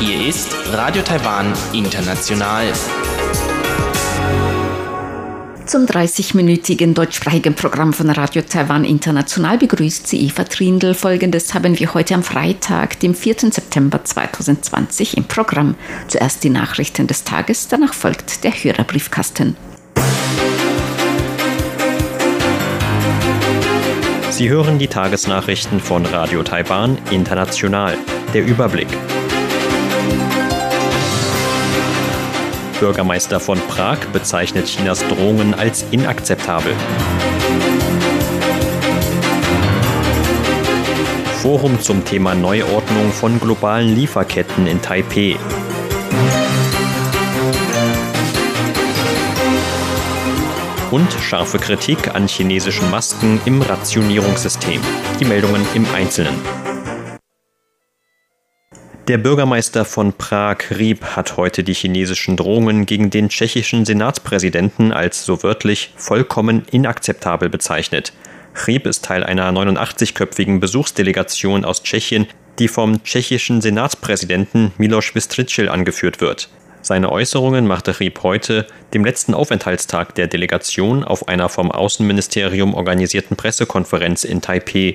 Hier ist Radio Taiwan International. Zum 30-minütigen deutschsprachigen Programm von Radio Taiwan International begrüßt sie Eva Trindl. Folgendes haben wir heute am Freitag, dem 4. September 2020 im Programm. Zuerst die Nachrichten des Tages, danach folgt der Hörerbriefkasten. Sie hören die Tagesnachrichten von Radio Taiwan International. Der Überblick. Bürgermeister von Prag bezeichnet Chinas Drohungen als inakzeptabel. Forum zum Thema Neuordnung von globalen Lieferketten in Taipeh. Und scharfe Kritik an chinesischen Masken im Rationierungssystem. Die Meldungen im Einzelnen. Der Bürgermeister von Prag, Rieb, hat heute die chinesischen Drohungen gegen den tschechischen Senatspräsidenten als so wörtlich vollkommen inakzeptabel bezeichnet. Rieb ist Teil einer 89-köpfigen Besuchsdelegation aus Tschechien, die vom tschechischen Senatspräsidenten Miloš Vystrčil angeführt wird. Seine Äußerungen machte Rieb heute, dem letzten Aufenthaltstag der Delegation, auf einer vom Außenministerium organisierten Pressekonferenz in Taipeh.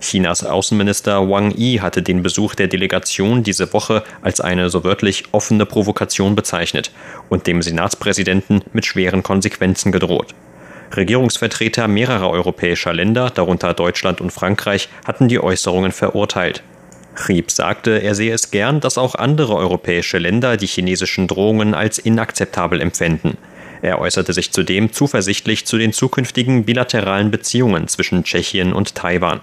Chinas Außenminister Wang Yi hatte den Besuch der Delegation diese Woche als eine so wörtlich offene Provokation bezeichnet und dem Senatspräsidenten mit schweren Konsequenzen gedroht. Regierungsvertreter mehrerer europäischer Länder, darunter Deutschland und Frankreich, hatten die Äußerungen verurteilt. Rieb sagte, er sehe es gern, dass auch andere europäische Länder die chinesischen Drohungen als inakzeptabel empfänden. Er äußerte sich zudem zuversichtlich zu den zukünftigen bilateralen Beziehungen zwischen Tschechien und Taiwan.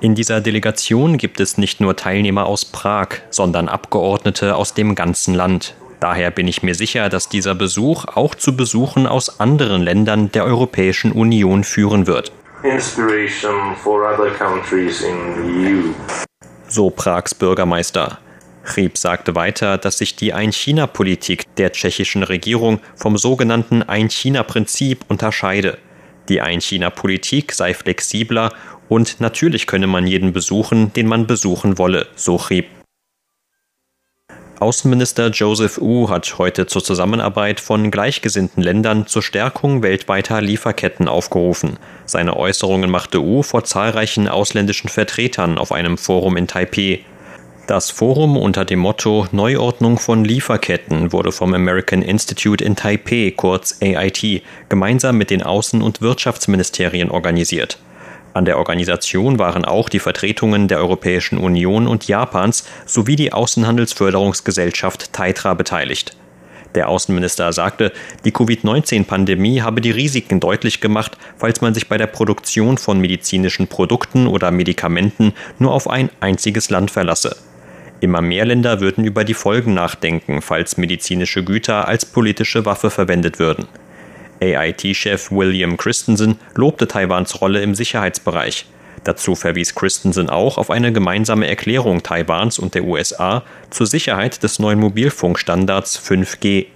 In dieser Delegation gibt es nicht nur Teilnehmer aus Prag, sondern Abgeordnete aus dem ganzen Land. Daher bin ich mir sicher, dass dieser Besuch auch zu Besuchen aus anderen Ländern der Europäischen Union führen wird. So Prags Bürgermeister. Rieb sagte weiter, dass sich die Ein-China-Politik der tschechischen Regierung vom sogenannten Ein-China-Prinzip unterscheide. Die Ein-China-Politik sei flexibler und natürlich könne man jeden besuchen, den man besuchen wolle, so Rieb. Außenminister Joseph Wu hat heute zur Zusammenarbeit von gleichgesinnten Ländern zur Stärkung weltweiter Lieferketten aufgerufen. Seine Äußerungen machte Wu vor zahlreichen ausländischen Vertretern auf einem Forum in Taipeh. Das Forum unter dem Motto Neuordnung von Lieferketten wurde vom American Institute in Taipei, kurz AIT, gemeinsam mit den Außen- und Wirtschaftsministerien organisiert. An der Organisation waren auch die Vertretungen der Europäischen Union und Japans sowie die Außenhandelsförderungsgesellschaft Taitra beteiligt. Der Außenminister sagte, die Covid-19-Pandemie habe die Risiken deutlich gemacht, falls man sich bei der Produktion von medizinischen Produkten oder Medikamenten nur auf ein einziges Land verlasse. Immer mehr Länder würden über die Folgen nachdenken, falls medizinische Güter als politische Waffe verwendet würden. AIT-Chef William Christensen lobte Taiwans Rolle im Sicherheitsbereich. Dazu verwies Christensen auch auf eine gemeinsame Erklärung Taiwans und der USA zur Sicherheit des neuen Mobilfunkstandards 5G.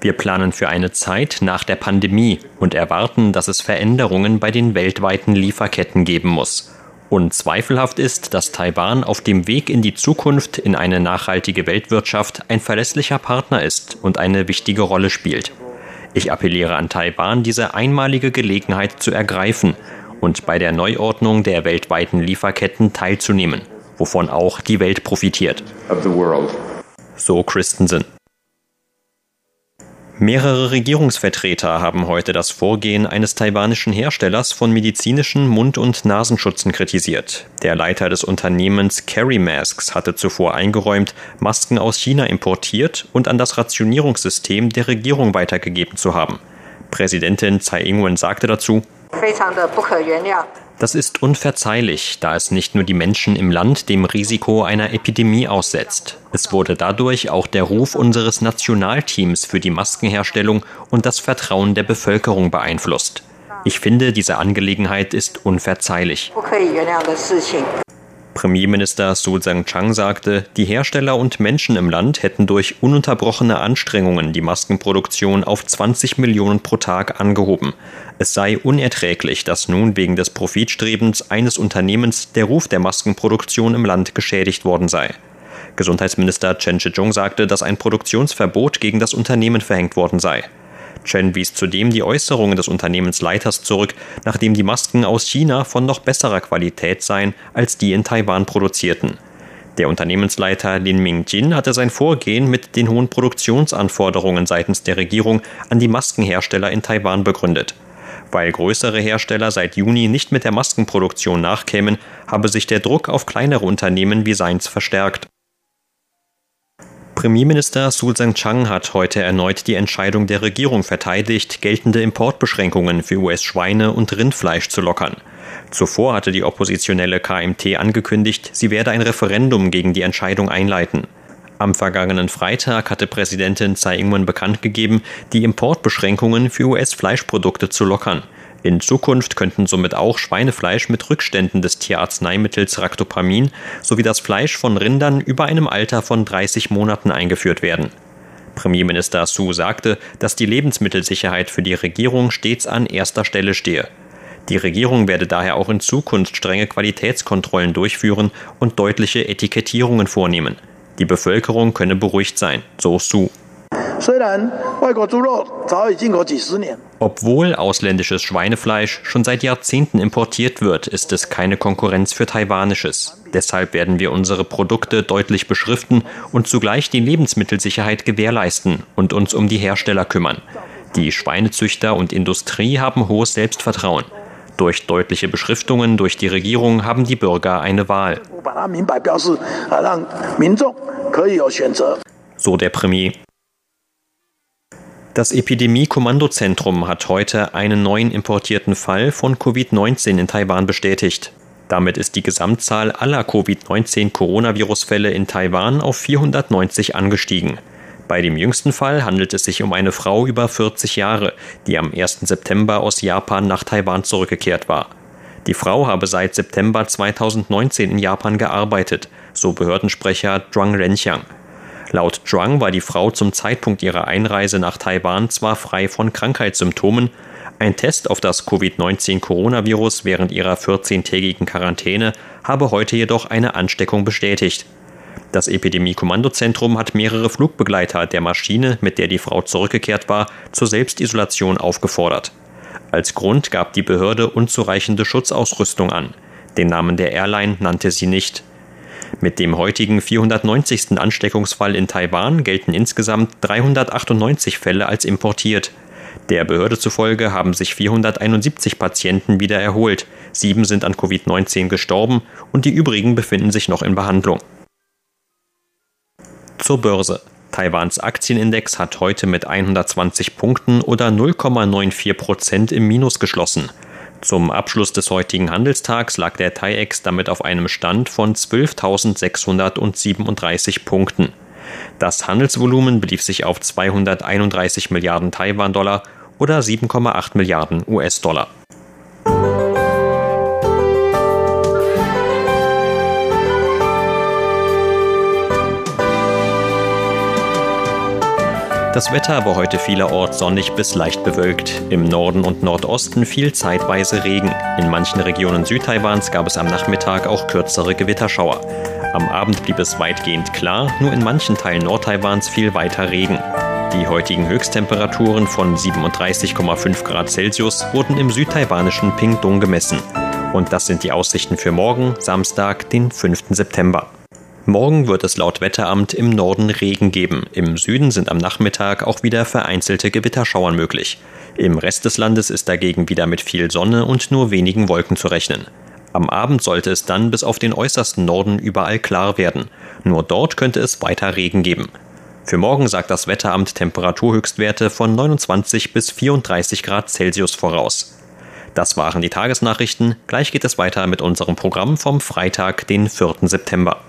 Wir planen für eine Zeit nach der Pandemie und erwarten, dass es Veränderungen bei den weltweiten Lieferketten geben muss. Unzweifelhaft ist, dass Taiwan auf dem Weg in die Zukunft in eine nachhaltige Weltwirtschaft ein verlässlicher Partner ist und eine wichtige Rolle spielt. Ich appelliere an Taiwan, diese einmalige Gelegenheit zu ergreifen und bei der Neuordnung der weltweiten Lieferketten teilzunehmen, wovon auch die Welt profitiert. So Christensen. Mehrere Regierungsvertreter haben heute das Vorgehen eines taiwanischen Herstellers von medizinischen Mund- und Nasenschutzen kritisiert. Der Leiter des Unternehmens Carry Masks hatte zuvor eingeräumt, Masken aus China importiert und an das Rationierungssystem der Regierung weitergegeben zu haben. Präsidentin Tsai Ing-wen sagte dazu, das ist unverzeihlich, da es nicht nur die Menschen im Land dem Risiko einer Epidemie aussetzt. Es wurde dadurch auch der Ruf unseres Nationalteams für die Maskenherstellung und das Vertrauen der Bevölkerung beeinflusst. Ich finde, diese Angelegenheit ist unverzeihlich. Premierminister Su Tseng-Chang sagte, die Hersteller und Menschen im Land hätten durch ununterbrochene Anstrengungen die Maskenproduktion auf 20 Millionen pro Tag angehoben. Es sei unerträglich, dass nun wegen des Profitstrebens eines Unternehmens der Ruf der Maskenproduktion im Land geschädigt worden sei. Gesundheitsminister Chen Shih-chung sagte, dass ein Produktionsverbot gegen das Unternehmen verhängt worden sei. Chen wies zudem die Äußerungen des Unternehmensleiters zurück, nachdem die Masken aus China von noch besserer Qualität seien als die in Taiwan produzierten. Der Unternehmensleiter Lin Mingjin hatte sein Vorgehen mit den hohen Produktionsanforderungen seitens der Regierung an die Maskenhersteller in Taiwan begründet. Weil größere Hersteller seit Juni nicht mit der Maskenproduktion nachkämen, habe sich der Druck auf kleinere Unternehmen wie seins verstärkt. Premierminister Su Tseng-Chang hat heute erneut die Entscheidung der Regierung verteidigt, geltende Importbeschränkungen für US-Schweine und Rindfleisch zu lockern. Zuvor hatte die oppositionelle KMT angekündigt, sie werde ein Referendum gegen die Entscheidung einleiten. Am vergangenen Freitag hatte Präsidentin Tsai Ing-wen bekannt gegeben, die Importbeschränkungen für US-Fleischprodukte zu lockern. In Zukunft könnten somit auch Schweinefleisch mit Rückständen des Tierarzneimittels Ractopamin sowie das Fleisch von Rindern über einem Alter von 30 Monaten eingeführt werden. Premierminister Su sagte, dass die Lebensmittelsicherheit für die Regierung stets an erster Stelle stehe. Die Regierung werde daher auch in Zukunft strenge Qualitätskontrollen durchführen und deutliche Etikettierungen vornehmen. Die Bevölkerung könne beruhigt sein, so Su. Obwohl ausländisches Schweinefleisch schon seit Jahrzehnten importiert wird, ist es keine Konkurrenz für taiwanisches. Deshalb werden wir unsere Produkte deutlich beschriften und zugleich die Lebensmittelsicherheit gewährleisten und uns um die Hersteller kümmern. Die Schweinezüchter und Industrie haben hohes Selbstvertrauen. Durch deutliche Beschriftungen durch die Regierung haben die Bürger eine Wahl. So der Premier. Das Epidemie-Kommandozentrum hat heute einen neuen importierten Fall von Covid-19 in Taiwan bestätigt. Damit ist die Gesamtzahl aller Covid-19-Coronavirus-Fälle in Taiwan auf 490 angestiegen. Bei dem jüngsten Fall handelt es sich um eine Frau über 40 Jahre, die am 1. September aus Japan nach Taiwan zurückgekehrt war. Die Frau habe seit September 2019 in Japan gearbeitet, so Behördensprecher Zhuang Renqiang. Laut Zhuang war die Frau zum Zeitpunkt ihrer Einreise nach Taiwan zwar frei von Krankheitssymptomen, ein Test auf das Covid-19-Coronavirus während ihrer 14-tägigen Quarantäne habe heute jedoch eine Ansteckung bestätigt. Das Epidemie-Kommandozentrum hat mehrere Flugbegleiter der Maschine, mit der die Frau zurückgekehrt war, zur Selbstisolation aufgefordert. Als Grund gab die Behörde unzureichende Schutzausrüstung an. Den Namen der Airline nannte sie nicht. Mit dem heutigen 490. Ansteckungsfall in Taiwan gelten insgesamt 398 Fälle als importiert. Der Behörde zufolge haben sich 471 Patienten wieder erholt, sieben sind an Covid-19 gestorben und die übrigen befinden sich noch in Behandlung. Zur Börse. Taiwans Aktienindex hat heute mit 120 Punkten oder 0,94 Prozent im Minus geschlossen. Zum Abschluss des heutigen Handelstags lag der TAIEX damit auf einem Stand von 12.637 Punkten. Das Handelsvolumen belief sich auf 231 Milliarden Taiwan-Dollar oder 7,8 Milliarden US-Dollar. Das Wetter war heute vielerorts sonnig bis leicht bewölkt. Im Norden und Nordosten fiel zeitweise Regen. In manchen Regionen Südtaiwans gab es am Nachmittag auch kürzere Gewitterschauer. Am Abend blieb es weitgehend klar, nur in manchen Teilen Nordtaiwans fiel weiter Regen. Die heutigen Höchsttemperaturen von 37,5 Grad Celsius wurden im südtaiwanischen Pingtung gemessen. Und das sind die Aussichten für morgen, Samstag, den 5. September. Morgen wird es laut Wetteramt im Norden Regen geben. Im Süden sind am Nachmittag auch wieder vereinzelte Gewitterschauern möglich. Im Rest des Landes ist dagegen wieder mit viel Sonne und nur wenigen Wolken zu rechnen. Am Abend sollte es dann bis auf den äußersten Norden überall klar werden. Nur dort könnte es weiter Regen geben. Für morgen sagt das Wetteramt Temperaturhöchstwerte von 29 bis 34 Grad Celsius voraus. Das waren die Tagesnachrichten. Gleich geht es weiter mit unserem Programm vom Freitag, den 4. September.